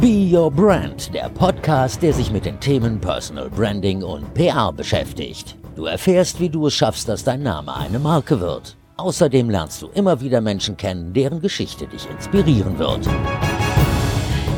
Be Your Brand, der Podcast, der sich mit den Themen Personal Branding und PR beschäftigt. Du erfährst, wie du es schaffst, dass dein Name eine Marke wird. Außerdem lernst du immer wieder Menschen kennen, deren Geschichte dich inspirieren wird.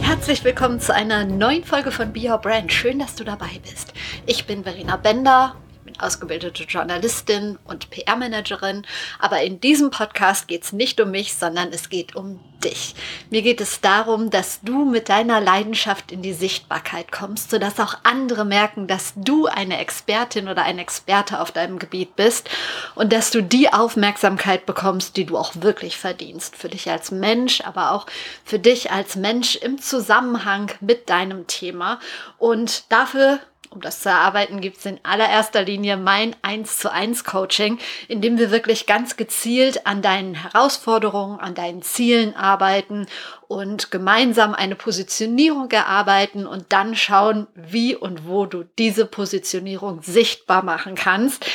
Herzlich willkommen zu einer neuen Folge von Be Your Brand. Schön, dass du dabei bist. Ich bin Verena Bender, ausgebildete Journalistin und PR-Managerin. Aber in diesem Podcast geht es nicht um mich, sondern es geht um dich. Mir geht es darum, dass du mit deiner Leidenschaft in die Sichtbarkeit kommst, sodass auch andere merken, dass du eine Expertin oder ein Experte auf deinem Gebiet bist und dass du die Aufmerksamkeit bekommst, die du auch wirklich verdienst. Für dich als Mensch, aber auch für dich als Mensch im Zusammenhang mit deinem Thema. Und dafür um das zu erarbeiten, gibt es in allererster Linie mein 1 zu 1 Coaching, in dem wir wirklich ganz gezielt an deinen Herausforderungen, an deinen Zielen arbeiten und gemeinsam eine Positionierung erarbeiten und dann schauen, wie und wo du diese Positionierung sichtbar machen kannst.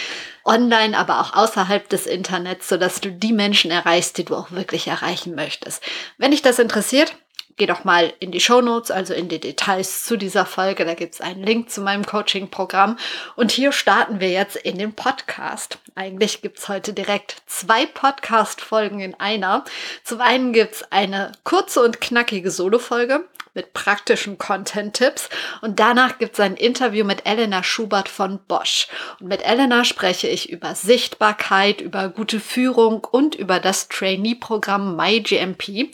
Online, aber auch außerhalb des Internets, sodass du die Menschen erreichst, die du auch wirklich erreichen möchtest. Wenn dich das interessiert, Geh doch mal in die Show Notes, also in die Details zu dieser Folge. Da gibt es einen Link zu meinem Coaching-Programm. Und hier starten wir jetzt in den Podcast. Eigentlich gibt es heute direkt zwei Podcast-Folgen in einer. Zum einen gibt es eine kurze und knackige Solo-Folge mit praktischen Content-Tipps. Und danach gibt es ein Interview mit Elena Schubert von Bosch. Und mit Elena spreche ich über Sichtbarkeit, über gute Führung und über das Trainee-Programm MyGMP.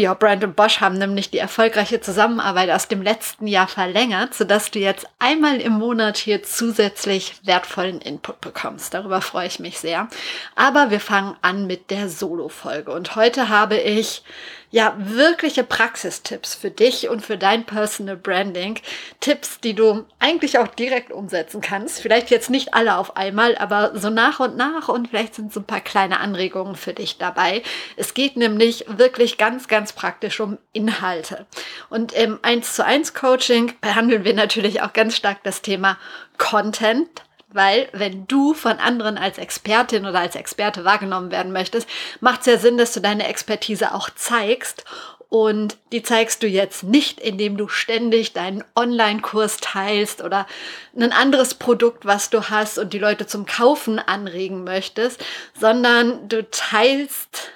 Bio Brand und Bosch haben nämlich die erfolgreiche Zusammenarbeit aus dem letzten Jahr verlängert, sodass du jetzt einmal im Monat hier zusätzlich wertvollen Input bekommst. Darüber freue ich mich sehr. Aber wir fangen an mit der Solo-Folge. Und heute habe ich ja, wirkliche Praxistipps für dich und für dein Personal Branding. Tipps, die du eigentlich auch direkt umsetzen kannst. Vielleicht jetzt nicht alle auf einmal, aber so nach und nach und vielleicht sind so ein paar kleine Anregungen für dich dabei. Es geht nämlich wirklich ganz, ganz praktisch um Inhalte. Und im 1 zu 1 Coaching behandeln wir natürlich auch ganz stark das Thema Content weil wenn du von anderen als Expertin oder als Experte wahrgenommen werden möchtest, macht es ja Sinn, dass du deine Expertise auch zeigst. Und die zeigst du jetzt nicht, indem du ständig deinen Online-Kurs teilst oder ein anderes Produkt, was du hast und die Leute zum Kaufen anregen möchtest, sondern du teilst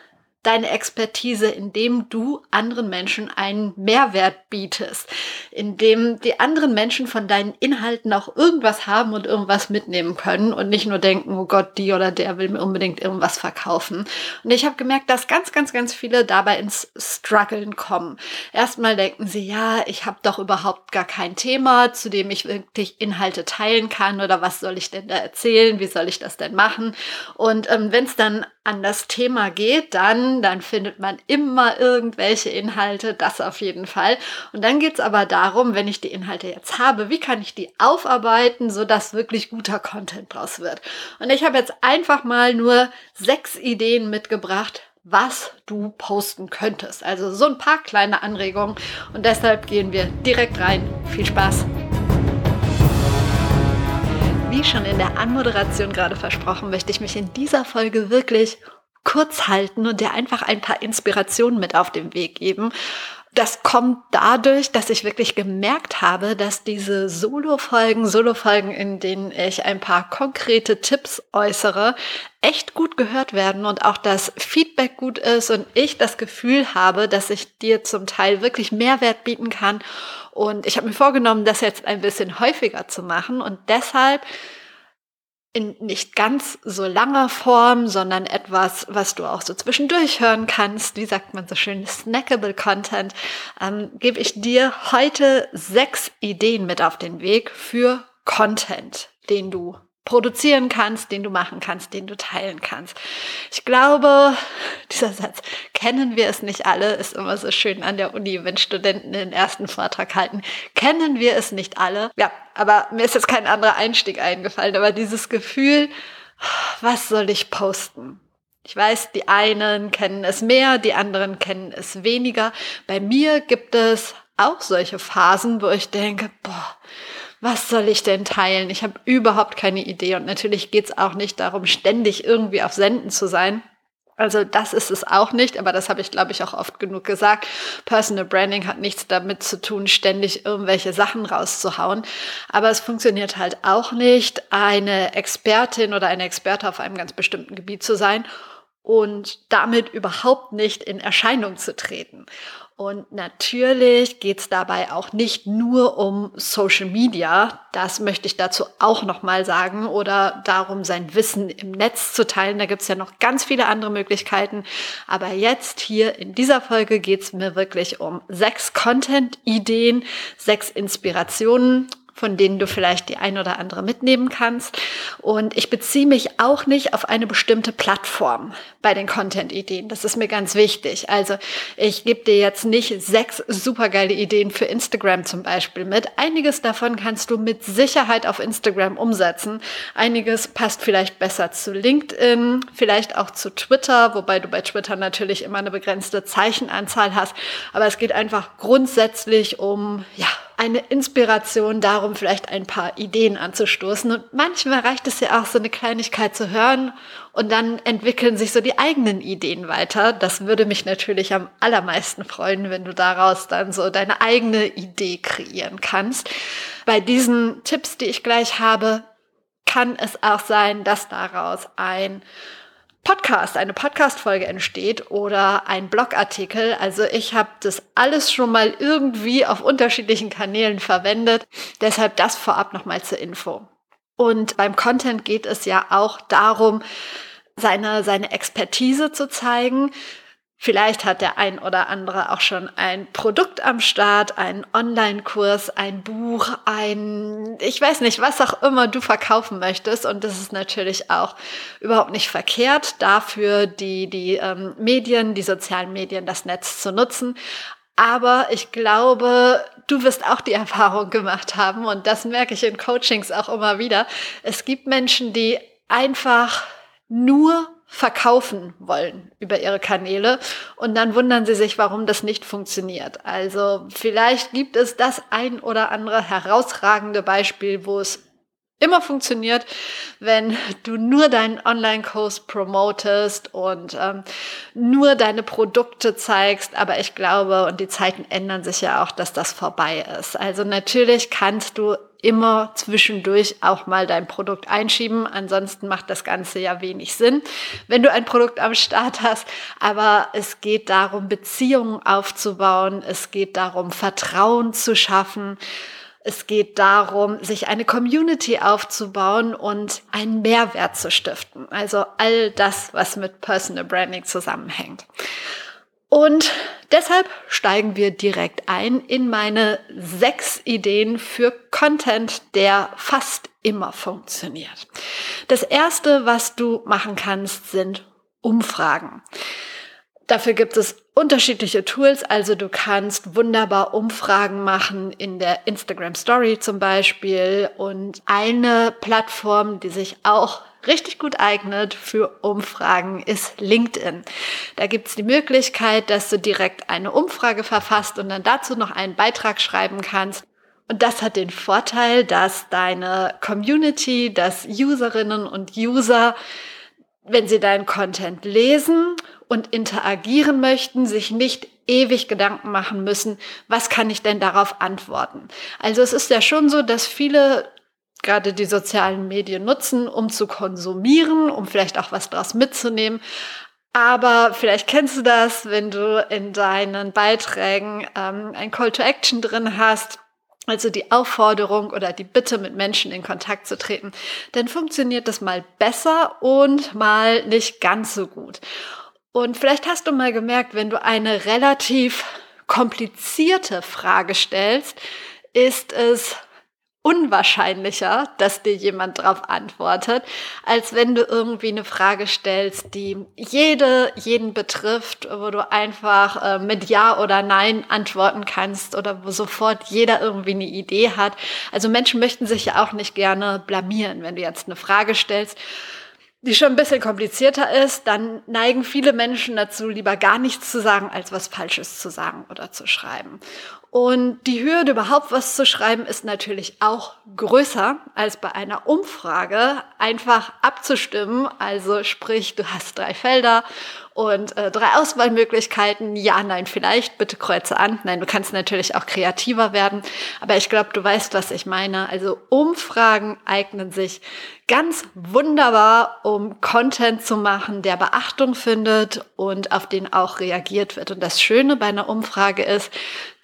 deine Expertise, indem du anderen Menschen einen Mehrwert bietest, indem die anderen Menschen von deinen Inhalten auch irgendwas haben und irgendwas mitnehmen können und nicht nur denken, oh Gott, die oder der will mir unbedingt irgendwas verkaufen. Und ich habe gemerkt, dass ganz, ganz, ganz viele dabei ins Struggeln kommen. Erstmal denken sie, ja, ich habe doch überhaupt gar kein Thema, zu dem ich wirklich Inhalte teilen kann oder was soll ich denn da erzählen, wie soll ich das denn machen? Und ähm, wenn es dann an das Thema geht, dann, dann findet man immer irgendwelche Inhalte, das auf jeden Fall. Und dann geht's aber darum, wenn ich die Inhalte jetzt habe, wie kann ich die aufarbeiten, sodass wirklich guter Content draus wird. Und ich habe jetzt einfach mal nur sechs Ideen mitgebracht, was du posten könntest. Also so ein paar kleine Anregungen. Und deshalb gehen wir direkt rein. Viel Spaß! wie schon in der Anmoderation gerade versprochen, möchte ich mich in dieser Folge wirklich kurz halten und dir einfach ein paar Inspirationen mit auf den Weg geben. Das kommt dadurch, dass ich wirklich gemerkt habe, dass diese Solo-Folgen, Solo-Folgen, in denen ich ein paar konkrete Tipps äußere, echt gut gehört werden und auch das Feedback gut ist und ich das Gefühl habe, dass ich dir zum Teil wirklich Mehrwert bieten kann und ich habe mir vorgenommen, das jetzt ein bisschen häufiger zu machen und deshalb in nicht ganz so langer Form, sondern etwas, was du auch so zwischendurch hören kannst, wie sagt man so schön, snackable Content, ähm, gebe ich dir heute sechs Ideen mit auf den Weg für Content, den du produzieren kannst, den du machen kannst, den du teilen kannst. Ich glaube, dieser Satz, kennen wir es nicht alle, ist immer so schön an der Uni, wenn Studenten den ersten Vortrag halten. Kennen wir es nicht alle? Ja, aber mir ist jetzt kein anderer Einstieg eingefallen, aber dieses Gefühl, was soll ich posten? Ich weiß, die einen kennen es mehr, die anderen kennen es weniger. Bei mir gibt es auch solche Phasen, wo ich denke, boah, was soll ich denn teilen? Ich habe überhaupt keine Idee. Und natürlich geht es auch nicht darum, ständig irgendwie auf Senden zu sein. Also das ist es auch nicht, aber das habe ich, glaube ich, auch oft genug gesagt. Personal Branding hat nichts damit zu tun, ständig irgendwelche Sachen rauszuhauen. Aber es funktioniert halt auch nicht, eine Expertin oder eine Experte auf einem ganz bestimmten Gebiet zu sein und damit überhaupt nicht in Erscheinung zu treten. Und natürlich geht es dabei auch nicht nur um Social Media, das möchte ich dazu auch nochmal sagen, oder darum, sein Wissen im Netz zu teilen. Da gibt es ja noch ganz viele andere Möglichkeiten. Aber jetzt hier in dieser Folge geht es mir wirklich um sechs Content-Ideen, sechs Inspirationen von denen du vielleicht die ein oder andere mitnehmen kannst. Und ich beziehe mich auch nicht auf eine bestimmte Plattform bei den Content-Ideen. Das ist mir ganz wichtig. Also ich gebe dir jetzt nicht sechs supergeile Ideen für Instagram zum Beispiel mit. Einiges davon kannst du mit Sicherheit auf Instagram umsetzen. Einiges passt vielleicht besser zu LinkedIn, vielleicht auch zu Twitter, wobei du bei Twitter natürlich immer eine begrenzte Zeichenanzahl hast. Aber es geht einfach grundsätzlich um, ja, eine Inspiration darum, vielleicht ein paar Ideen anzustoßen. Und manchmal reicht es ja auch, so eine Kleinigkeit zu hören und dann entwickeln sich so die eigenen Ideen weiter. Das würde mich natürlich am allermeisten freuen, wenn du daraus dann so deine eigene Idee kreieren kannst. Bei diesen Tipps, die ich gleich habe, kann es auch sein, dass daraus ein Podcast, eine Podcast-Folge entsteht oder ein Blogartikel. Also ich habe das alles schon mal irgendwie auf unterschiedlichen Kanälen verwendet. Deshalb das vorab nochmal zur Info. Und beim Content geht es ja auch darum, seine, seine Expertise zu zeigen. Vielleicht hat der ein oder andere auch schon ein Produkt am Start, einen Online-Kurs, ein Buch, ein, ich weiß nicht, was auch immer du verkaufen möchtest. Und das ist natürlich auch überhaupt nicht verkehrt, dafür die, die ähm, Medien, die sozialen Medien, das Netz zu nutzen. Aber ich glaube, du wirst auch die Erfahrung gemacht haben und das merke ich in Coachings auch immer wieder. Es gibt Menschen, die einfach nur verkaufen wollen über ihre Kanäle und dann wundern sie sich, warum das nicht funktioniert. Also vielleicht gibt es das ein oder andere herausragende Beispiel, wo es immer funktioniert, wenn du nur deinen Online-Kurs promotest und ähm, nur deine Produkte zeigst. Aber ich glaube, und die Zeiten ändern sich ja auch, dass das vorbei ist. Also natürlich kannst du immer zwischendurch auch mal dein Produkt einschieben. Ansonsten macht das Ganze ja wenig Sinn, wenn du ein Produkt am Start hast. Aber es geht darum, Beziehungen aufzubauen. Es geht darum, Vertrauen zu schaffen. Es geht darum, sich eine Community aufzubauen und einen Mehrwert zu stiften. Also all das, was mit Personal Branding zusammenhängt. Und deshalb steigen wir direkt ein in meine sechs Ideen für Content, der fast immer funktioniert. Das erste, was du machen kannst, sind Umfragen. Dafür gibt es unterschiedliche Tools. Also du kannst wunderbar Umfragen machen in der Instagram Story zum Beispiel. Und eine Plattform, die sich auch richtig gut eignet für Umfragen ist LinkedIn. Da gibt es die Möglichkeit, dass du direkt eine Umfrage verfasst und dann dazu noch einen Beitrag schreiben kannst. Und das hat den Vorteil, dass deine Community, dass Userinnen und User, wenn sie deinen Content lesen und interagieren möchten, sich nicht ewig Gedanken machen müssen, was kann ich denn darauf antworten. Also es ist ja schon so, dass viele gerade die sozialen Medien nutzen, um zu konsumieren, um vielleicht auch was draus mitzunehmen. Aber vielleicht kennst du das, wenn du in deinen Beiträgen ähm, ein Call to Action drin hast, also die Aufforderung oder die Bitte, mit Menschen in Kontakt zu treten, dann funktioniert das mal besser und mal nicht ganz so gut. Und vielleicht hast du mal gemerkt, wenn du eine relativ komplizierte Frage stellst, ist es unwahrscheinlicher, dass dir jemand darauf antwortet, als wenn du irgendwie eine Frage stellst, die jede, jeden betrifft, wo du einfach äh, mit Ja oder Nein antworten kannst oder wo sofort jeder irgendwie eine Idee hat. Also Menschen möchten sich ja auch nicht gerne blamieren, wenn du jetzt eine Frage stellst die schon ein bisschen komplizierter ist, dann neigen viele Menschen dazu, lieber gar nichts zu sagen, als was Falsches zu sagen oder zu schreiben. Und die Hürde, überhaupt was zu schreiben, ist natürlich auch größer als bei einer Umfrage einfach abzustimmen. Also sprich, du hast drei Felder und äh, drei Auswahlmöglichkeiten. Ja, nein, vielleicht, bitte kreuze an. Nein, du kannst natürlich auch kreativer werden. Aber ich glaube, du weißt, was ich meine. Also Umfragen eignen sich ganz wunderbar, um Content zu machen, der Beachtung findet und auf den auch reagiert wird. Und das Schöne bei einer Umfrage ist,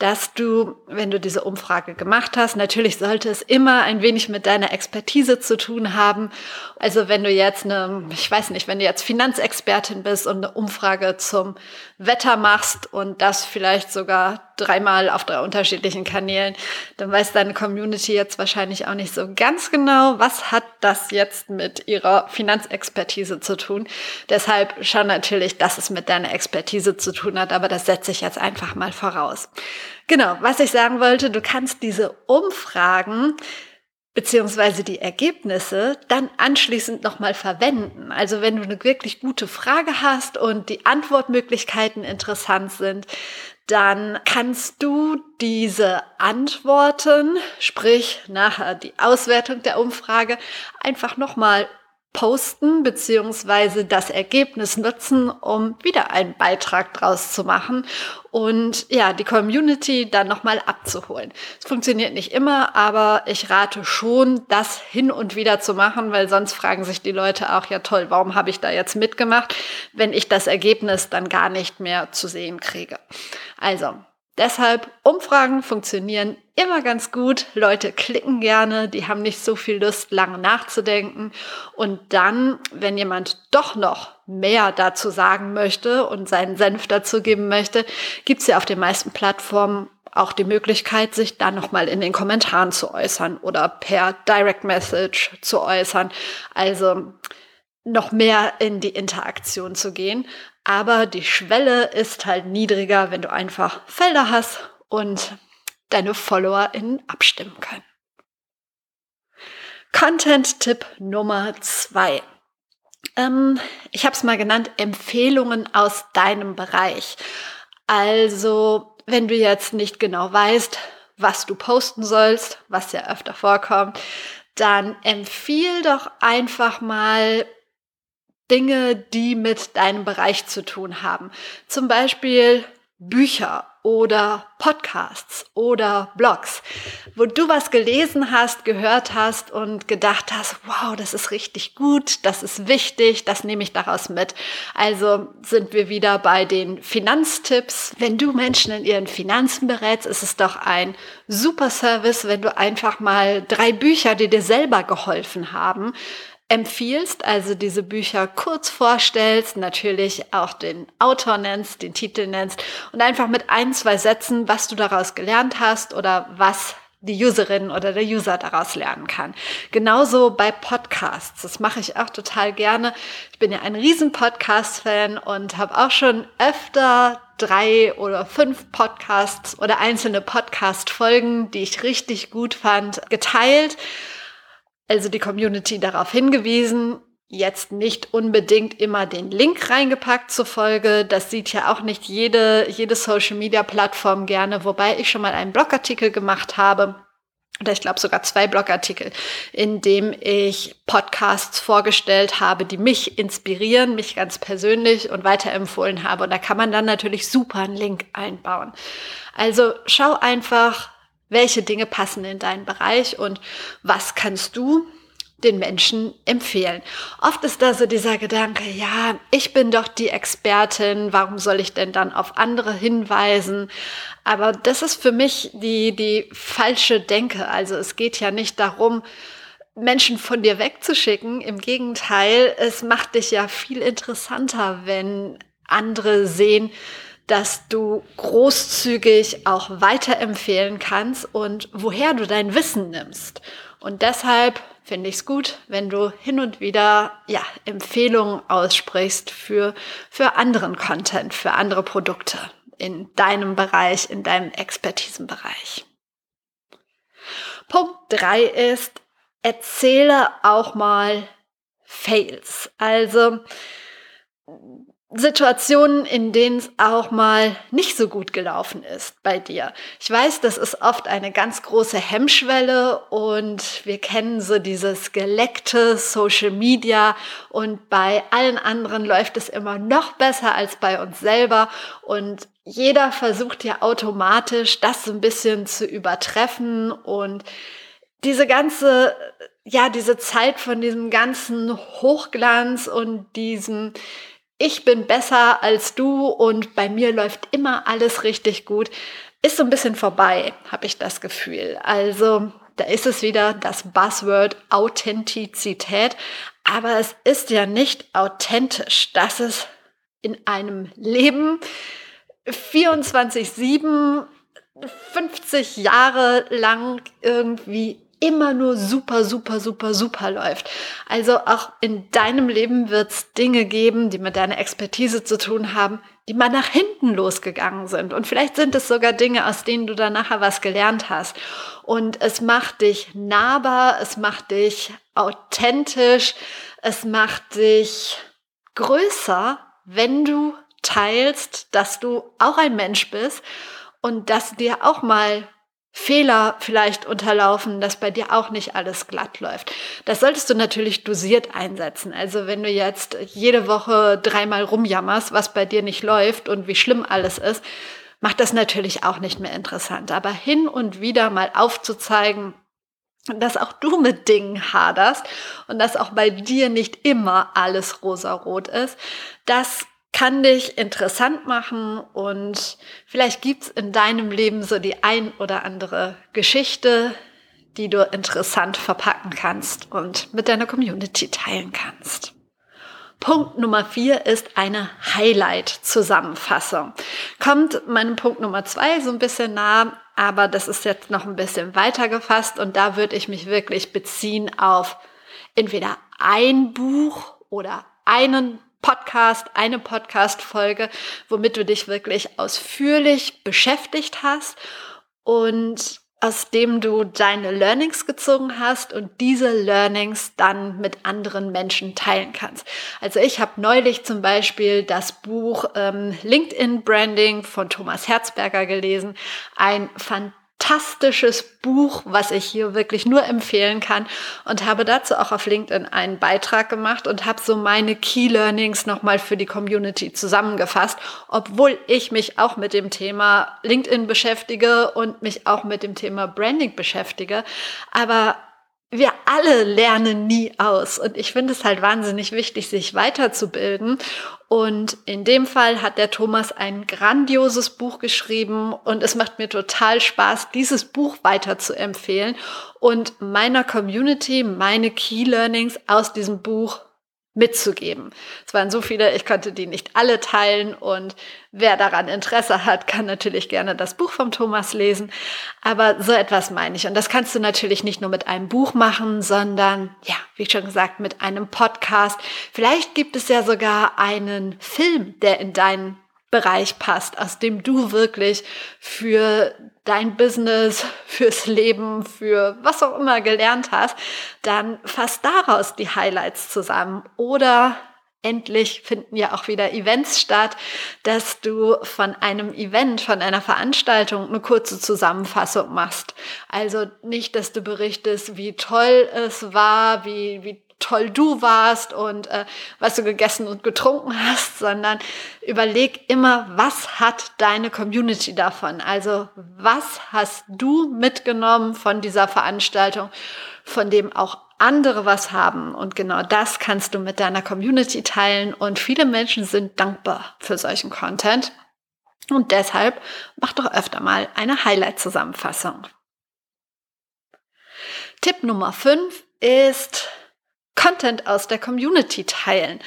dass du, wenn du diese Umfrage gemacht hast, natürlich sollte es immer ein wenig mit deiner Expertise zu tun haben. Also wenn du jetzt eine, ich weiß nicht, wenn du jetzt Finanzexpertin bist und eine Umfrage zum Wetter machst und das vielleicht sogar dreimal auf drei unterschiedlichen Kanälen, dann weiß deine Community jetzt wahrscheinlich auch nicht so ganz genau, was hat das jetzt mit ihrer Finanzexpertise zu tun. Deshalb schau natürlich, dass es mit deiner Expertise zu tun hat, aber das setze ich jetzt einfach mal voraus. Genau, was ich sagen wollte, du kannst diese Umfragen beziehungsweise die Ergebnisse dann anschließend nochmal verwenden. Also wenn du eine wirklich gute Frage hast und die Antwortmöglichkeiten interessant sind, dann kannst du diese Antworten, sprich nachher die Auswertung der Umfrage, einfach nochmal posten beziehungsweise das Ergebnis nutzen, um wieder einen Beitrag draus zu machen und ja, die Community dann nochmal abzuholen. Es funktioniert nicht immer, aber ich rate schon, das hin und wieder zu machen, weil sonst fragen sich die Leute auch, ja toll, warum habe ich da jetzt mitgemacht, wenn ich das Ergebnis dann gar nicht mehr zu sehen kriege. Also, Deshalb, Umfragen funktionieren immer ganz gut. Leute klicken gerne, die haben nicht so viel Lust, lange nachzudenken. Und dann, wenn jemand doch noch mehr dazu sagen möchte und seinen Senf dazu geben möchte, gibt es ja auf den meisten Plattformen auch die Möglichkeit, sich dann nochmal in den Kommentaren zu äußern oder per Direct Message zu äußern. Also noch mehr in die Interaktion zu gehen. Aber die Schwelle ist halt niedriger, wenn du einfach Felder hast und deine FollowerInnen abstimmen können. Content-Tipp Nummer zwei. Ähm, ich habe es mal genannt, Empfehlungen aus deinem Bereich. Also, wenn du jetzt nicht genau weißt, was du posten sollst, was ja öfter vorkommt, dann empfiehl doch einfach mal Dinge, die mit deinem Bereich zu tun haben. Zum Beispiel Bücher oder Podcasts oder Blogs, wo du was gelesen hast, gehört hast und gedacht hast, wow, das ist richtig gut, das ist wichtig, das nehme ich daraus mit. Also sind wir wieder bei den Finanztipps. Wenn du Menschen in ihren Finanzen berätst, ist es doch ein super Service, wenn du einfach mal drei Bücher, die dir selber geholfen haben, empfiehlst, also diese Bücher kurz vorstellst, natürlich auch den Autor nennst, den Titel nennst und einfach mit ein, zwei Sätzen, was du daraus gelernt hast oder was die Userin oder der User daraus lernen kann. Genauso bei Podcasts. Das mache ich auch total gerne. Ich bin ja ein riesen Podcast-Fan und habe auch schon öfter drei oder fünf Podcasts oder einzelne Podcast-Folgen, die ich richtig gut fand, geteilt also die Community darauf hingewiesen, jetzt nicht unbedingt immer den Link reingepackt zur Folge. Das sieht ja auch nicht jede, jede Social Media Plattform gerne, wobei ich schon mal einen Blogartikel gemacht habe. Oder ich glaube sogar zwei Blogartikel, in dem ich Podcasts vorgestellt habe, die mich inspirieren, mich ganz persönlich und weiterempfohlen habe. Und da kann man dann natürlich super einen Link einbauen. Also schau einfach, welche Dinge passen in deinen Bereich und was kannst du den Menschen empfehlen. Oft ist da so dieser Gedanke, ja, ich bin doch die Expertin, warum soll ich denn dann auf andere hinweisen? Aber das ist für mich die, die falsche Denke. Also es geht ja nicht darum, Menschen von dir wegzuschicken. Im Gegenteil, es macht dich ja viel interessanter, wenn andere sehen, dass du großzügig auch weiterempfehlen kannst und woher du dein Wissen nimmst. Und deshalb finde ich es gut, wenn du hin und wieder ja, Empfehlungen aussprichst für, für anderen Content, für andere Produkte in deinem Bereich, in deinem Expertisenbereich. Punkt drei ist, erzähle auch mal Fails. Also Situationen, in denen es auch mal nicht so gut gelaufen ist bei dir. Ich weiß, das ist oft eine ganz große Hemmschwelle und wir kennen so dieses geleckte Social Media und bei allen anderen läuft es immer noch besser als bei uns selber und jeder versucht ja automatisch das so ein bisschen zu übertreffen und diese ganze, ja, diese Zeit von diesem ganzen Hochglanz und diesem ich bin besser als du und bei mir läuft immer alles richtig gut, ist so ein bisschen vorbei, habe ich das Gefühl. Also da ist es wieder das Buzzword Authentizität, aber es ist ja nicht authentisch, dass es in einem Leben 24-7, 50 Jahre lang irgendwie immer nur super, super, super, super läuft. Also auch in deinem Leben wird es Dinge geben, die mit deiner Expertise zu tun haben, die mal nach hinten losgegangen sind. Und vielleicht sind es sogar Dinge, aus denen du dann nachher was gelernt hast. Und es macht dich nahbar, es macht dich authentisch, es macht dich größer, wenn du teilst, dass du auch ein Mensch bist und dass dir auch mal Fehler vielleicht unterlaufen, dass bei dir auch nicht alles glatt läuft. Das solltest du natürlich dosiert einsetzen. Also wenn du jetzt jede Woche dreimal rumjammerst, was bei dir nicht läuft und wie schlimm alles ist, macht das natürlich auch nicht mehr interessant. Aber hin und wieder mal aufzuzeigen, dass auch du mit Dingen haderst und dass auch bei dir nicht immer alles rosarot ist, das kann dich interessant machen und vielleicht gibt's in deinem Leben so die ein oder andere Geschichte, die du interessant verpacken kannst und mit deiner Community teilen kannst. Punkt Nummer vier ist eine Highlight-Zusammenfassung. Kommt meinem Punkt Nummer zwei so ein bisschen nah, aber das ist jetzt noch ein bisschen weiter gefasst und da würde ich mich wirklich beziehen auf entweder ein Buch oder einen Podcast, eine Podcast-Folge, womit du dich wirklich ausführlich beschäftigt hast und aus dem du deine Learnings gezogen hast und diese Learnings dann mit anderen Menschen teilen kannst. Also ich habe neulich zum Beispiel das Buch ähm, LinkedIn Branding von Thomas Herzberger gelesen. Ein fantastisches fantastisches Buch, was ich hier wirklich nur empfehlen kann und habe dazu auch auf LinkedIn einen Beitrag gemacht und habe so meine Key Learnings nochmal für die Community zusammengefasst, obwohl ich mich auch mit dem Thema LinkedIn beschäftige und mich auch mit dem Thema Branding beschäftige. Aber wir alle lernen nie aus. Und ich finde es halt wahnsinnig wichtig, sich weiterzubilden. Und in dem Fall hat der Thomas ein grandioses Buch geschrieben und es macht mir total Spaß, dieses Buch weiter zu empfehlen und meiner Community meine Key Learnings aus diesem Buch mitzugeben. Es waren so viele, ich konnte die nicht alle teilen und wer daran Interesse hat, kann natürlich gerne das Buch vom Thomas lesen. Aber so etwas meine ich. Und das kannst du natürlich nicht nur mit einem Buch machen, sondern, ja, wie schon gesagt, mit einem Podcast. Vielleicht gibt es ja sogar einen Film, der in deinen Bereich passt, aus dem du wirklich für dein Business, fürs Leben, für was auch immer gelernt hast, dann fass daraus die Highlights zusammen oder endlich finden ja auch wieder Events statt, dass du von einem Event, von einer Veranstaltung eine kurze Zusammenfassung machst. Also nicht, dass du berichtest, wie toll es war, wie, wie toll du warst und äh, was du gegessen und getrunken hast, sondern überleg immer, was hat deine Community davon? Also was hast du mitgenommen von dieser Veranstaltung, von dem auch andere was haben? Und genau das kannst du mit deiner Community teilen und viele Menschen sind dankbar für solchen Content. Und deshalb mach doch öfter mal eine Highlight-Zusammenfassung. Tipp Nummer 5 ist, Content aus der Community teilen.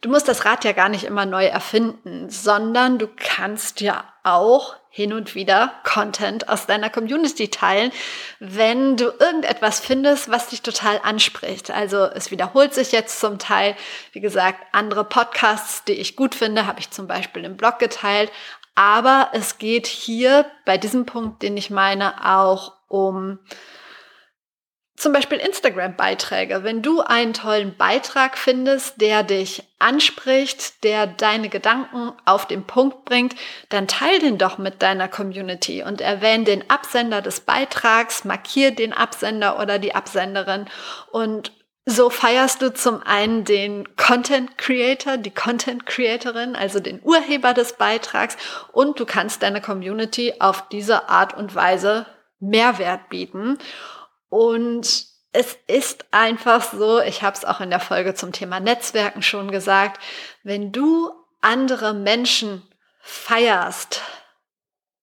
Du musst das Rad ja gar nicht immer neu erfinden, sondern du kannst ja auch hin und wieder Content aus deiner Community teilen, wenn du irgendetwas findest, was dich total anspricht. Also es wiederholt sich jetzt zum Teil, wie gesagt, andere Podcasts, die ich gut finde, habe ich zum Beispiel im Blog geteilt. Aber es geht hier bei diesem Punkt, den ich meine, auch um zum Beispiel Instagram-Beiträge. Wenn du einen tollen Beitrag findest, der dich anspricht, der deine Gedanken auf den Punkt bringt, dann teil den doch mit deiner Community und erwähne den Absender des Beitrags, markier den Absender oder die Absenderin und so feierst du zum einen den Content Creator, die Content Creatorin, also den Urheber des Beitrags und du kannst deiner Community auf diese Art und Weise Mehrwert bieten. Und es ist einfach so, ich habe es auch in der Folge zum Thema Netzwerken schon gesagt, wenn du andere Menschen feierst,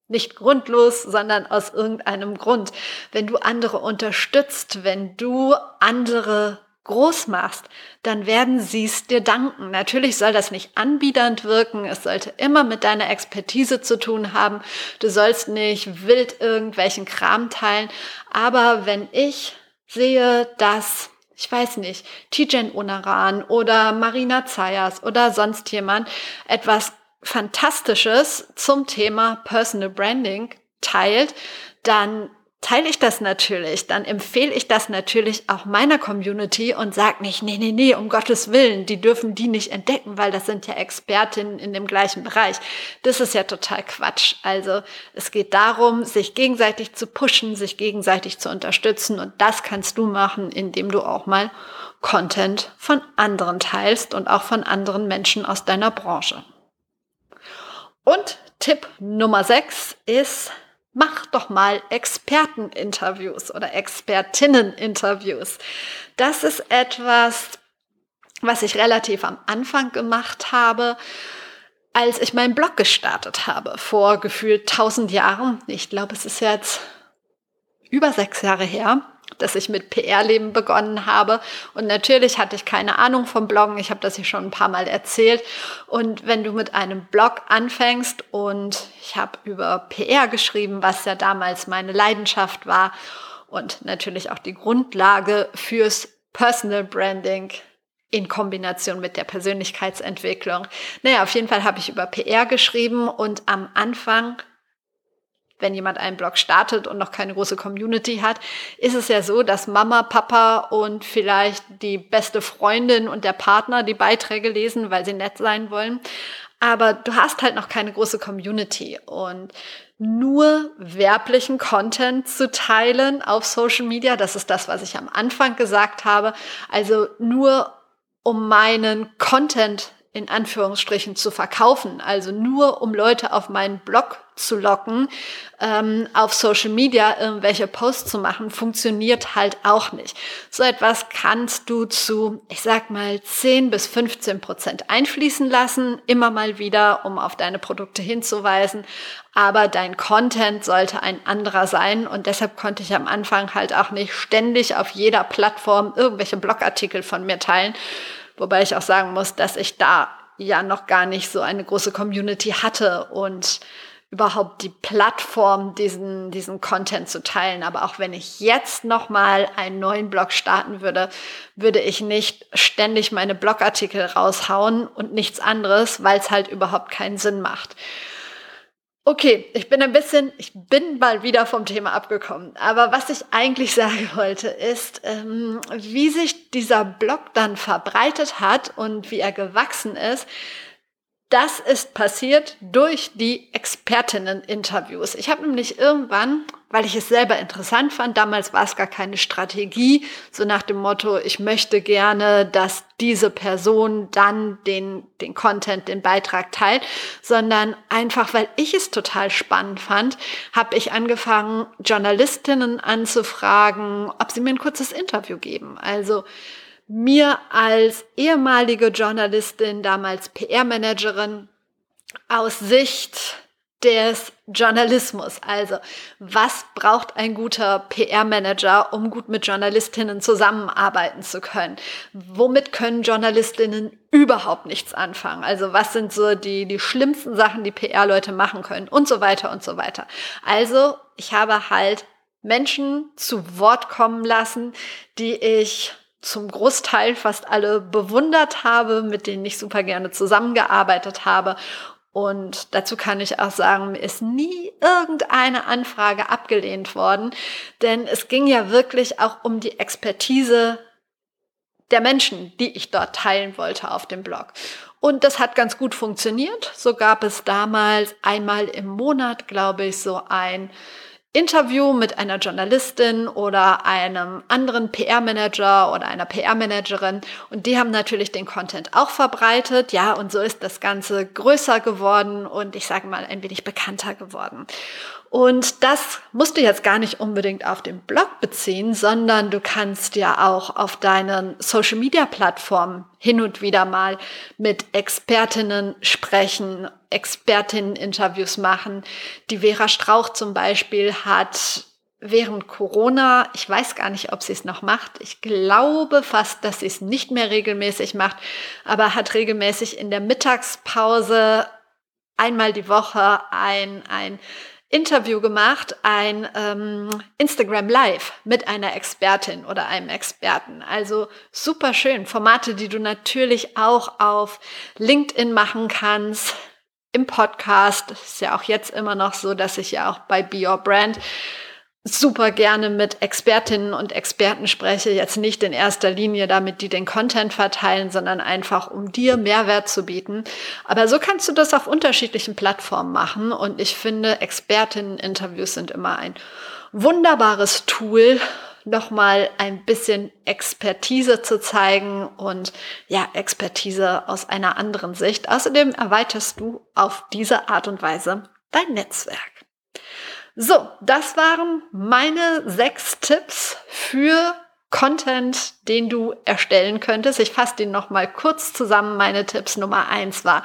nicht grundlos, sondern aus irgendeinem Grund, wenn du andere unterstützt, wenn du andere groß machst, dann werden sie es dir danken. Natürlich soll das nicht anbiedernd wirken. Es sollte immer mit deiner Expertise zu tun haben. Du sollst nicht wild irgendwelchen Kram teilen. Aber wenn ich sehe, dass ich weiß nicht, Tijen Unaran oder Marina Zayas oder sonst jemand etwas Fantastisches zum Thema Personal Branding teilt, dann teile ich das natürlich, dann empfehle ich das natürlich auch meiner Community und sage nicht, nee, nee, nee, um Gottes Willen, die dürfen die nicht entdecken, weil das sind ja Expertinnen in dem gleichen Bereich. Das ist ja total Quatsch. Also es geht darum, sich gegenseitig zu pushen, sich gegenseitig zu unterstützen und das kannst du machen, indem du auch mal Content von anderen teilst und auch von anderen Menschen aus deiner Branche. Und Tipp Nummer 6 ist, mach doch mal Experteninterviews oder Expertinneninterviews. Das ist etwas, was ich relativ am Anfang gemacht habe, als ich meinen Blog gestartet habe, vor gefühlt tausend Jahren. Ich glaube, es ist jetzt über sechs Jahre her dass ich mit PR-Leben begonnen habe. Und natürlich hatte ich keine Ahnung vom Bloggen. Ich habe das hier schon ein paar Mal erzählt. Und wenn du mit einem Blog anfängst und ich habe über PR geschrieben, was ja damals meine Leidenschaft war und natürlich auch die Grundlage fürs Personal Branding in Kombination mit der Persönlichkeitsentwicklung. Naja, auf jeden Fall habe ich über PR geschrieben und am Anfang wenn jemand einen Blog startet und noch keine große Community hat, ist es ja so, dass Mama, Papa und vielleicht die beste Freundin und der Partner die Beiträge lesen, weil sie nett sein wollen. Aber du hast halt noch keine große Community und nur werblichen Content zu teilen auf Social Media, das ist das, was ich am Anfang gesagt habe. Also nur um meinen Content in Anführungsstrichen zu verkaufen, also nur um Leute auf meinen Blog zu locken, ähm, auf Social Media irgendwelche Posts zu machen, funktioniert halt auch nicht. So etwas kannst du zu, ich sag mal, 10 bis 15 Prozent einfließen lassen, immer mal wieder, um auf deine Produkte hinzuweisen. Aber dein Content sollte ein anderer sein und deshalb konnte ich am Anfang halt auch nicht ständig auf jeder Plattform irgendwelche Blogartikel von mir teilen. Wobei ich auch sagen muss, dass ich da ja noch gar nicht so eine große Community hatte und überhaupt die Plattform, diesen, diesen Content zu teilen. Aber auch wenn ich jetzt nochmal einen neuen Blog starten würde, würde ich nicht ständig meine Blogartikel raushauen und nichts anderes, weil es halt überhaupt keinen Sinn macht. Okay, ich bin ein bisschen, ich bin mal wieder vom Thema abgekommen. Aber was ich eigentlich sagen wollte, ist, ähm, wie sich dieser Blog dann verbreitet hat und wie er gewachsen ist, das ist passiert durch die Expertinnen-Interviews. Ich habe nämlich irgendwann, weil ich es selber interessant fand, damals war es gar keine Strategie, so nach dem Motto, ich möchte gerne, dass diese Person dann den, den Content, den Beitrag teilt, sondern einfach, weil ich es total spannend fand, habe ich angefangen, Journalistinnen anzufragen, ob sie mir ein kurzes Interview geben. Also mir als ehemalige Journalistin, damals PR-Managerin, aus Sicht des Journalismus. Also, was braucht ein guter PR-Manager, um gut mit Journalistinnen zusammenarbeiten zu können? Womit können Journalistinnen überhaupt nichts anfangen? Also, was sind so die, die schlimmsten Sachen, die PR-Leute machen können? Und so weiter und so weiter. Also, ich habe halt Menschen zu Wort kommen lassen, die ich zum Großteil fast alle bewundert habe, mit denen ich super gerne zusammengearbeitet habe Und dazu kann ich auch sagen, mir ist nie irgendeine Anfrage abgelehnt worden, denn es ging ja wirklich auch um die Expertise der Menschen, die ich dort teilen wollte auf dem Blog. Und das hat ganz gut funktioniert. So gab es damals einmal im Monat, glaube ich, so ein Interview mit einer Journalistin oder einem anderen PR-Manager oder einer PR-Managerin und die haben natürlich den Content auch verbreitet, ja, und so ist das Ganze größer geworden und ich sage mal ein wenig bekannter geworden. Und das musst du jetzt gar nicht unbedingt auf dem Blog beziehen, sondern du kannst ja auch auf deinen Social-Media-Plattformen hin und wieder mal mit Expertinnen sprechen, Expertinnen-Interviews machen. Die Vera Strauch zum Beispiel hat während Corona, ich weiß gar nicht, ob sie es noch macht, ich glaube fast, dass sie es nicht mehr regelmäßig macht, aber hat regelmäßig in der Mittagspause einmal die Woche ein, ein Interview gemacht, ein ähm, Instagram Live mit einer Expertin oder einem Experten. Also super schön. Formate, die du natürlich auch auf LinkedIn machen kannst, im Podcast. Ist ja auch jetzt immer noch so, dass ich ja auch bei Be Your Brand super gerne mit Expertinnen und Experten spreche, jetzt nicht in erster Linie damit, die den Content verteilen, sondern einfach, um dir Mehrwert zu bieten. Aber so kannst du das auf unterschiedlichen Plattformen machen und ich finde, Expertinnen-Interviews sind immer ein wunderbares Tool, nochmal ein bisschen Expertise zu zeigen und ja, Expertise aus einer anderen Sicht. Außerdem erweiterst du auf diese Art und Weise dein Netzwerk. So, das waren meine sechs Tipps für Content, den du erstellen könntest. Ich fasse den noch mal kurz zusammen. Meine Tipps Nummer eins war,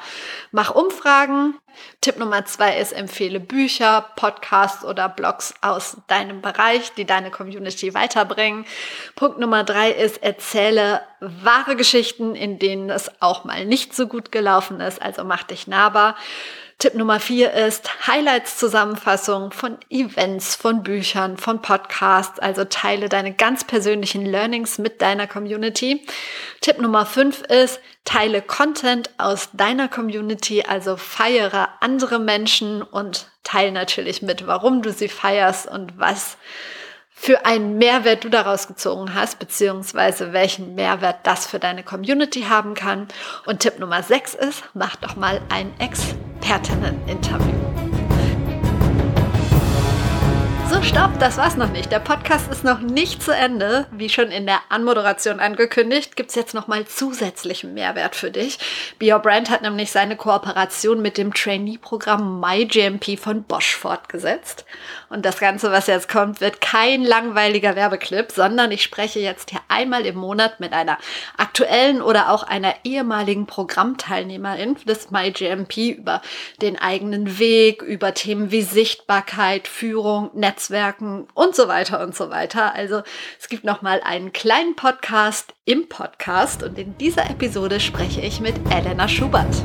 mach Umfragen. Tipp Nummer zwei ist, empfehle Bücher, Podcasts oder Blogs aus deinem Bereich, die deine Community weiterbringen. Punkt Nummer drei ist, erzähle wahre Geschichten, in denen es auch mal nicht so gut gelaufen ist. Also mach dich nahbar. Tipp Nummer vier ist Highlights-Zusammenfassung von Events, von Büchern, von Podcasts. Also teile deine ganz persönlichen Learnings mit deiner Community. Tipp Nummer fünf ist teile Content aus deiner Community, also feiere andere Menschen und teile natürlich mit, warum du sie feierst und was für einen Mehrwert du daraus gezogen hast, beziehungsweise welchen Mehrwert das für deine Community haben kann. Und Tipp Nummer 6 ist, mach doch mal ein Expertinnen-Interview. So, stopp, das war's noch nicht. Der Podcast ist noch nicht zu Ende. Wie schon in der Anmoderation angekündigt, gibt's jetzt noch mal zusätzlichen Mehrwert für dich. Be Your Brand hat nämlich seine Kooperation mit dem Trainee-Programm MyGMP von Bosch fortgesetzt. Und das Ganze, was jetzt kommt, wird kein langweiliger Werbeclip, sondern ich spreche jetzt hier einmal im Monat mit einer aktuellen oder auch einer ehemaligen Programmteilnehmerin des MyGMP über den eigenen Weg, über Themen wie Sichtbarkeit, Führung, Netzwerk, Netzwerken und so weiter und so weiter. Also es gibt noch mal einen kleinen Podcast im Podcast und in dieser Episode spreche ich mit Elena Schubert.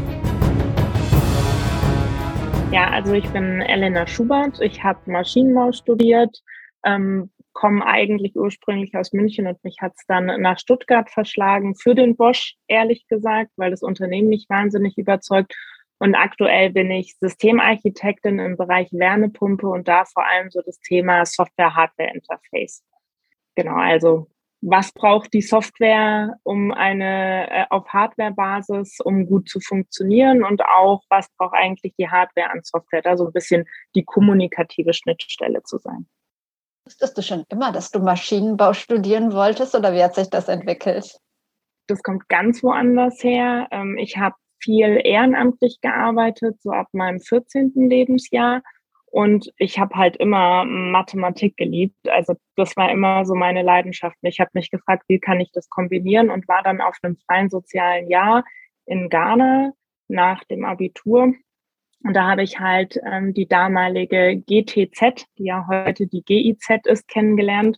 Ja, also ich bin Elena Schubert. Ich habe Maschinenbau studiert, ähm, komme eigentlich ursprünglich aus München und mich hat es dann nach Stuttgart verschlagen für den Bosch, ehrlich gesagt, weil das Unternehmen mich wahnsinnig überzeugt und aktuell bin ich Systemarchitektin im Bereich Wärmepumpe und da vor allem so das Thema Software-Hardware-Interface. Genau, also was braucht die Software, um eine äh, auf Hardware-Basis, um gut zu funktionieren und auch was braucht eigentlich die Hardware an Software, da so ein bisschen die kommunikative Schnittstelle zu sein. Wusstest du schon immer, dass du Maschinenbau studieren wolltest oder wie hat sich das entwickelt? Das kommt ganz woanders her. Ähm, ich habe viel ehrenamtlich gearbeitet, so ab meinem 14. Lebensjahr. Und ich habe halt immer Mathematik geliebt. Also das war immer so meine Leidenschaft. Ich habe mich gefragt, wie kann ich das kombinieren und war dann auf einem freien sozialen Jahr in Ghana nach dem Abitur. Und da habe ich halt ähm, die damalige GTZ, die ja heute die GIZ ist, kennengelernt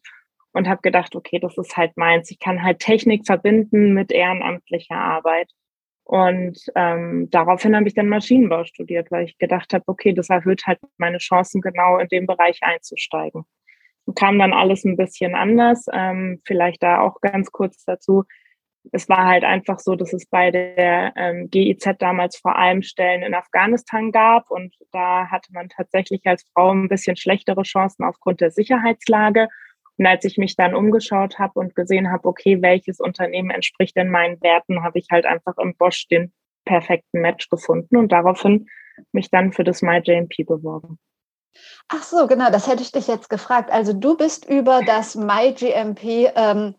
und habe gedacht, okay, das ist halt meins. Ich kann halt Technik verbinden mit ehrenamtlicher Arbeit. Und ähm, daraufhin habe ich dann Maschinenbau studiert, weil ich gedacht habe, okay, das erhöht halt meine Chancen, genau in dem Bereich einzusteigen. Und kam dann alles ein bisschen anders. Ähm, vielleicht da auch ganz kurz dazu. es war halt einfach so, dass es bei der ähm, GIZ damals vor allem Stellen in Afghanistan gab und da hatte man tatsächlich als Frau ein bisschen schlechtere Chancen aufgrund der Sicherheitslage. Und als ich mich dann umgeschaut habe und gesehen habe, okay, welches Unternehmen entspricht denn meinen Werten, habe ich halt einfach im Bosch den perfekten Match gefunden und daraufhin mich dann für das MyJMP beworben. Ach so, genau, das hätte ich dich jetzt gefragt. Also du bist über das MyGMP ähm,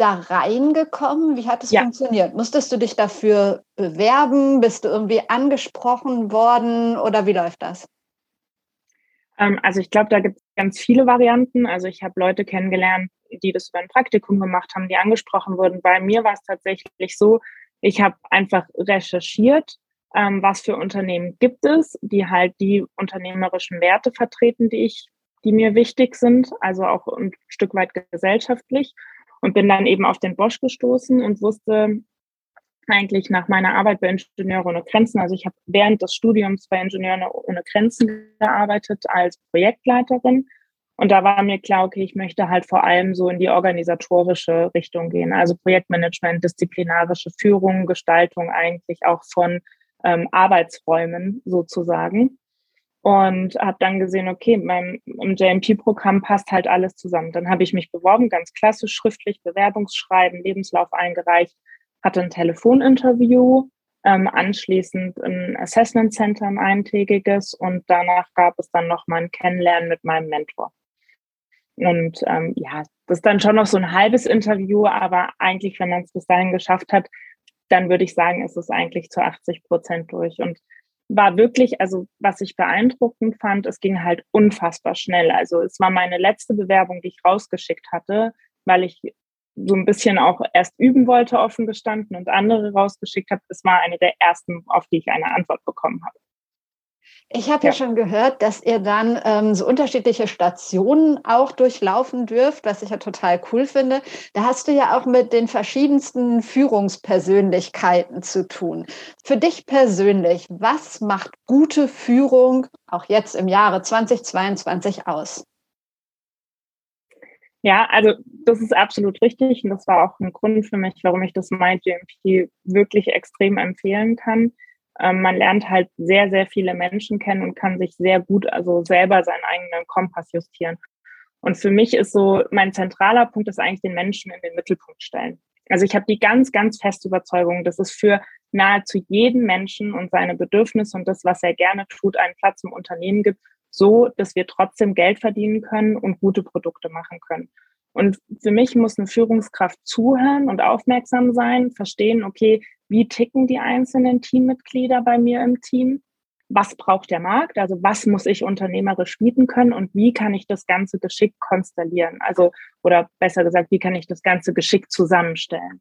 da reingekommen? Wie hat es ja. funktioniert? Musstest du dich dafür bewerben? Bist du irgendwie angesprochen worden oder wie läuft das? Ähm, also ich glaube, da gibt es ganz viele Varianten. Also ich habe Leute kennengelernt, die das über ein Praktikum gemacht haben, die angesprochen wurden. Bei mir war es tatsächlich so, ich habe einfach recherchiert, ähm, was für Unternehmen gibt es, die halt die unternehmerischen Werte vertreten, die ich, die mir wichtig sind, also auch ein Stück weit gesellschaftlich. Und bin dann eben auf den Bosch gestoßen und wusste, eigentlich nach meiner Arbeit bei Ingenieure ohne Grenzen. Also ich habe während des Studiums bei Ingenieure ohne Grenzen gearbeitet als Projektleiterin. Und da war mir klar, okay, ich möchte halt vor allem so in die organisatorische Richtung gehen. Also Projektmanagement, disziplinarische Führung, Gestaltung eigentlich auch von ähm, Arbeitsräumen sozusagen. Und habe dann gesehen, okay, beim, im JMP-Programm passt halt alles zusammen. Dann habe ich mich beworben, ganz klassisch, schriftlich, Bewerbungsschreiben, Lebenslauf eingereicht hatte ein Telefoninterview, ähm, anschließend ein Assessment Center, ein eintägiges und danach gab es dann noch mal ein Kennenlernen mit meinem Mentor. Und ähm, ja, das ist dann schon noch so ein halbes Interview, aber eigentlich, wenn man es bis dahin geschafft hat, dann würde ich sagen, ist es eigentlich zu 80 Prozent durch. Und war wirklich, also was ich beeindruckend fand, es ging halt unfassbar schnell. Also es war meine letzte Bewerbung, die ich rausgeschickt hatte, weil ich so ein bisschen auch erst üben wollte, offen gestanden und andere rausgeschickt habe. Es war eine der ersten, auf die ich eine Antwort bekommen habe. Ich habe ja. ja. schon gehört, dass ihr dann ähm, so unterschiedliche Stationen auch durchlaufen dürft, was ich ja total cool finde. Da hast du ja auch mit den verschiedensten Führungspersönlichkeiten zu tun. Für dich persönlich, was macht gute Führung auch jetzt im Jahre 2022 aus? Ja, also das ist absolut richtig und das war auch ein Grund für mich, warum ich das MyGMP wirklich extrem empfehlen kann. Ähm, man lernt halt sehr, sehr viele Menschen kennen und kann sich sehr gut, also selber seinen eigenen Kompass justieren. Und für mich ist so, mein zentraler Punkt ist eigentlich den Menschen in den Mittelpunkt stellen. Also ich habe die ganz, ganz feste Überzeugung, dass es für nahezu jeden Menschen und seine Bedürfnisse und das, was er gerne tut, einen Platz im Unternehmen gibt, so, dass wir trotzdem Geld verdienen können und gute Produkte machen können. Und für mich muss eine Führungskraft zuhören und aufmerksam sein, verstehen, okay, wie ticken die einzelnen Teammitglieder bei mir im Team? Was braucht der Markt? Also was muss ich unternehmerisch bieten können und wie kann ich das Ganze geschickt konstellieren? Also, oder besser gesagt, wie kann ich das Ganze geschickt zusammenstellen?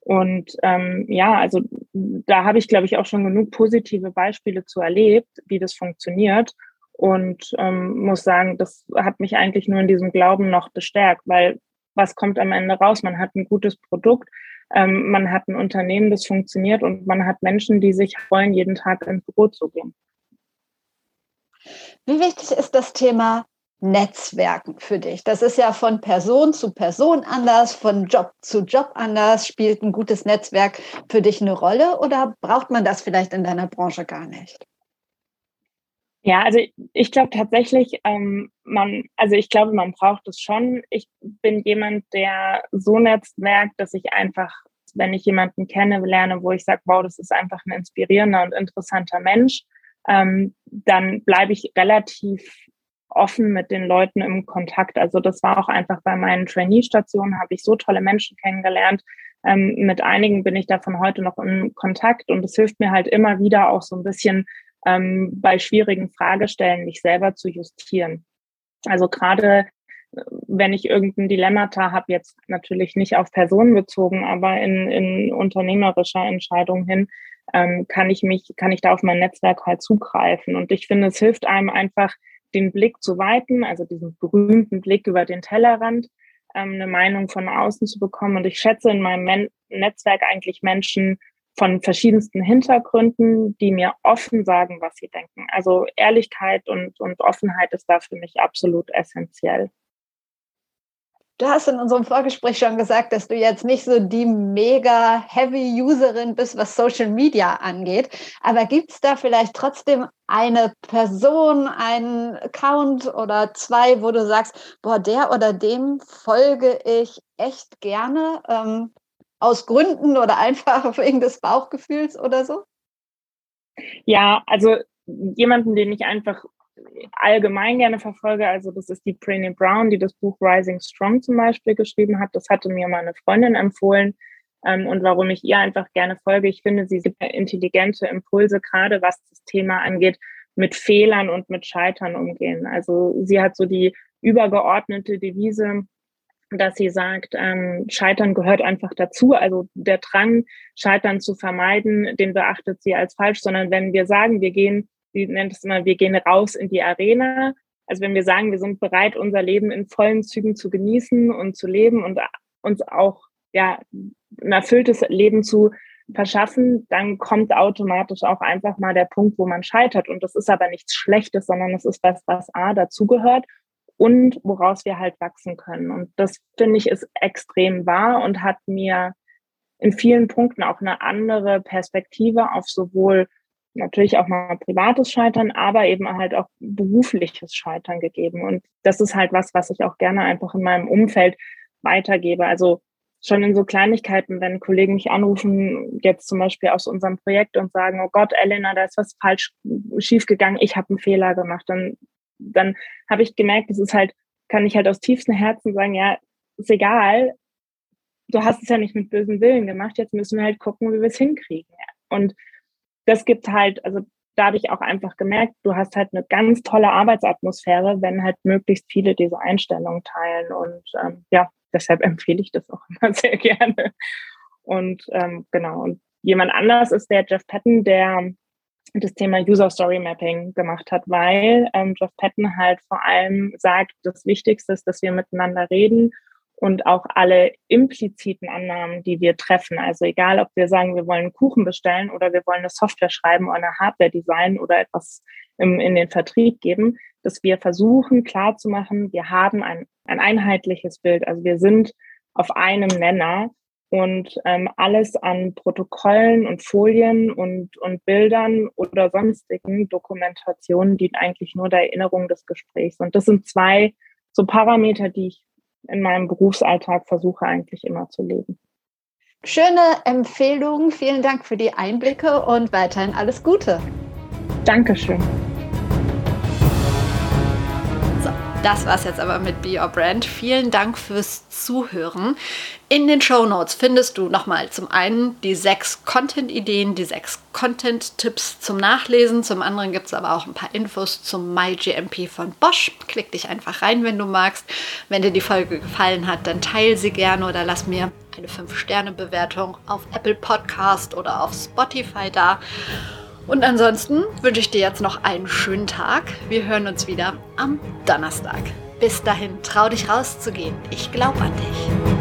Und ähm, ja, also da habe ich, glaube ich, auch schon genug positive Beispiele zu erlebt, wie das funktioniert und ähm, muss sagen, das hat mich eigentlich nur in diesem Glauben noch bestärkt, weil was kommt am Ende raus? Man hat ein gutes Produkt, ähm, man hat ein Unternehmen, das funktioniert und man hat Menschen, die sich freuen, jeden Tag ins Büro zu gehen. Wie wichtig ist das Thema Netzwerken für dich? Das ist ja von Person zu Person anders, von Job zu Job anders. Spielt ein gutes Netzwerk für dich eine Rolle oder braucht man das vielleicht in deiner Branche gar nicht? Ja, also ich glaube tatsächlich, ähm, man, also ich glaube, man braucht es schon. Ich bin jemand, der so netzwerkt, dass ich einfach, wenn ich jemanden kennenlerne, wo ich sage, wow, das ist einfach ein inspirierender und interessanter Mensch, ähm, dann bleibe ich relativ offen mit den Leuten im Kontakt. Also das war auch einfach bei meinen Trainee-Stationen, habe ich so tolle Menschen kennengelernt. Ähm, mit einigen bin ich davon heute noch in Kontakt und es hilft mir halt immer wieder auch so ein bisschen ähm, bei schwierigen Fragestellen mich selber zu justieren. Also gerade äh, wenn ich irgendein Dilemmata habe, jetzt natürlich nicht auf Personen bezogen, aber in, in unternehmerischer Entscheidung hin, ähm, kann ich mich, kann ich da auf mein Netzwerk halt zugreifen. Und ich finde, es hilft einem einfach, den Blick zu weiten, also diesen berühmten Blick über den Tellerrand, ähm, eine Meinung von außen zu bekommen. Und ich schätze in meinem Men Netzwerk eigentlich Menschen, von verschiedensten Hintergründen, die mir offen sagen, was sie denken. Also Ehrlichkeit und, und Offenheit ist da für mich absolut essentiell. Du hast in unserem Vorgespräch schon gesagt, dass du jetzt nicht so die mega heavy Userin bist, was Social Media angeht. Aber gibt es da vielleicht trotzdem eine Person, einen Account oder zwei, wo du sagst, boah, der oder dem folge ich echt gerne ähm, aus Gründen oder einfach wegen des Bauchgefühls oder so? Ja, also jemanden, den ich einfach allgemein gerne verfolge. Also das ist die Brené Brown, die das Buch Rising Strong zum Beispiel geschrieben hat. Das hatte mir meine Freundin empfohlen. Ähm, und warum ich ihr einfach gerne folge, ich finde, sie gibt intelligente Impulse, gerade was das Thema angeht, mit Fehlern und mit Scheitern umgehen. Also sie hat so die übergeordnete Devise, dass sie sagt, ähm, Scheitern gehört einfach dazu. Also der Drang, Scheitern zu vermeiden, den beachtet sie als falsch, sondern wenn wir sagen, wir gehen sie nennt es immer, wir gehen raus in die Arena. Also wenn wir sagen, wir sind bereit, unser Leben in vollen Zügen zu genießen und zu leben und uns auch ja, ein erfülltes Leben zu verschaffen, dann kommt automatisch auch einfach mal der Punkt, wo man scheitert. Und das ist aber nichts Schlechtes, sondern es ist was, was A dazugehört und woraus wir halt wachsen können. Und das finde ich ist extrem wahr und hat mir in vielen Punkten auch eine andere Perspektive auf sowohl natürlich auch mal privates Scheitern, aber eben halt auch berufliches Scheitern gegeben. Und das ist halt was, was ich auch gerne einfach in meinem Umfeld weitergebe. Also schon in so Kleinigkeiten, wenn Kollegen mich anrufen, jetzt zum Beispiel aus unserem Projekt und sagen, oh Gott, Elena, da ist was falsch schiefgegangen, ich habe einen Fehler gemacht, dann, dann habe ich gemerkt, es ist halt, kann ich halt aus tiefstem Herzen sagen, ja, ist egal, du hast es ja nicht mit bösem Willen gemacht, jetzt müssen wir halt gucken, wie wir es hinkriegen. Und das gibt halt, also da habe ich auch einfach gemerkt, du hast halt eine ganz tolle Arbeitsatmosphäre, wenn halt möglichst viele diese Einstellungen teilen. Und ähm, ja, deshalb empfehle ich das auch immer sehr gerne. Und ähm, genau, und jemand anders ist der Jeff Patton, der das Thema User Story Mapping gemacht hat, weil ähm, Jeff Patton halt vor allem sagt, das Wichtigste ist, dass wir miteinander reden und auch alle impliziten Annahmen, die wir treffen. Also egal, ob wir sagen, wir wollen Kuchen bestellen oder wir wollen eine Software schreiben oder eine Hardware designen oder etwas im, in den Vertrieb geben, dass wir versuchen klarzumachen, wir haben ein, ein einheitliches Bild. Also wir sind auf einem Nenner und ähm, alles an Protokollen und Folien und, und Bildern oder sonstigen Dokumentationen dient eigentlich nur der Erinnerung des Gesprächs. Und das sind zwei so Parameter, die ich in meinem Berufsalltag versuche eigentlich immer zu leben. Schöne Empfehlung. Vielen Dank für die Einblicke und weiterhin alles Gute. Dankeschön. Das war's jetzt aber mit Be Your Brand. Vielen Dank fürs Zuhören. In den Show Notes findest du nochmal zum einen die sechs Content-Ideen, die sechs Content-Tipps zum Nachlesen. Zum anderen gibt es aber auch ein paar Infos zum MyGMP von Bosch. Klick dich einfach rein, wenn du magst. Wenn dir die Folge gefallen hat, dann teile sie gerne oder lass mir eine 5-Sterne-Bewertung auf Apple Podcast oder auf Spotify da. Und ansonsten wünsche ich dir jetzt noch einen schönen Tag. Wir hören uns wieder am Donnerstag. Bis dahin, trau dich rauszugehen. Ich glaube an dich.